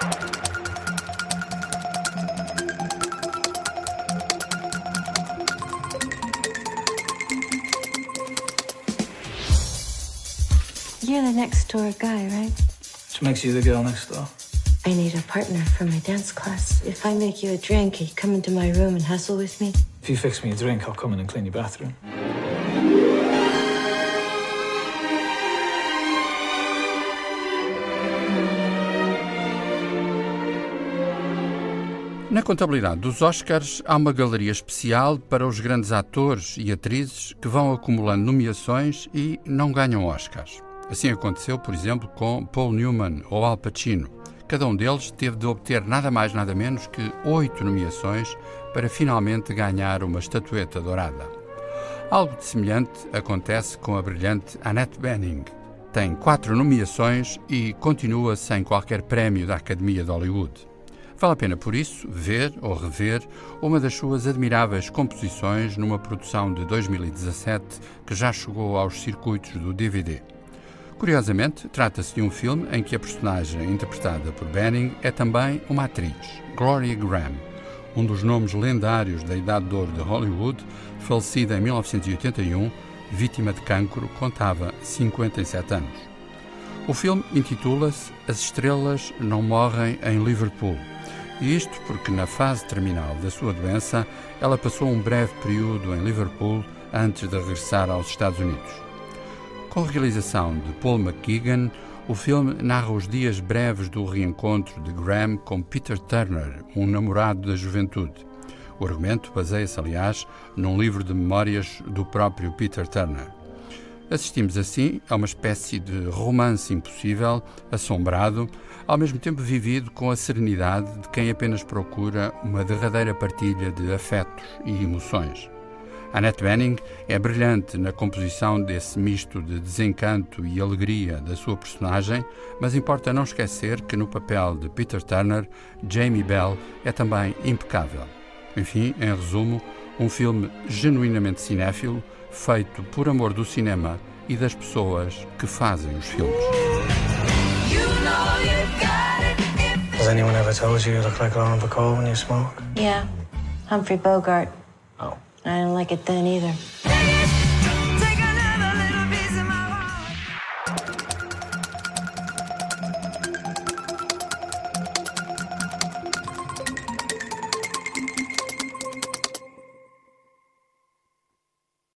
You're the next door guy, right? Which makes you the girl next door. I need a partner for my dance class. If I make you a drink, you come into my room and hustle with me. If you fix me a drink, I'll come in and clean your bathroom. Na contabilidade dos Oscars, há uma galeria especial para os grandes atores e atrizes que vão acumulando nomeações e não ganham Oscars. Assim aconteceu, por exemplo, com Paul Newman ou Al Pacino. Cada um deles teve de obter nada mais nada menos que oito nomeações para finalmente ganhar uma estatueta dourada. Algo de semelhante acontece com a brilhante Annette Bening. Tem quatro nomeações e continua sem qualquer prémio da Academia de Hollywood. Vale a pena, por isso, ver ou rever uma das suas admiráveis composições numa produção de 2017 que já chegou aos circuitos do DVD. Curiosamente, trata-se de um filme em que a personagem interpretada por Benning é também uma atriz, Gloria Graham, um dos nomes lendários da Idade de Ouro de Hollywood, falecida em 1981, vítima de cancro, contava 57 anos. O filme intitula-se As Estrelas Não Morrem em Liverpool isto porque, na fase terminal da sua doença, ela passou um breve período em Liverpool antes de regressar aos Estados Unidos. Com a realização de Paul McGuigan, o filme narra os dias breves do reencontro de Graham com Peter Turner, um namorado da juventude. O argumento baseia-se, aliás, num livro de memórias do próprio Peter Turner. Assistimos assim a uma espécie de romance impossível, assombrado, ao mesmo tempo vivido com a serenidade de quem apenas procura uma derradeira partilha de afetos e emoções. Annette Bening é brilhante na composição desse misto de desencanto e alegria da sua personagem, mas importa não esquecer que no papel de Peter Turner, Jamie Bell é também impecável. Enfim, em resumo, um filme genuinamente cinéfilo, feito por amor do cinema e das pessoas que fazem os filmes. Has anyone ever told you you look like Lauren Bacall when you smoke? Yeah, Humphrey Bogart. Oh. I didn't like it then either.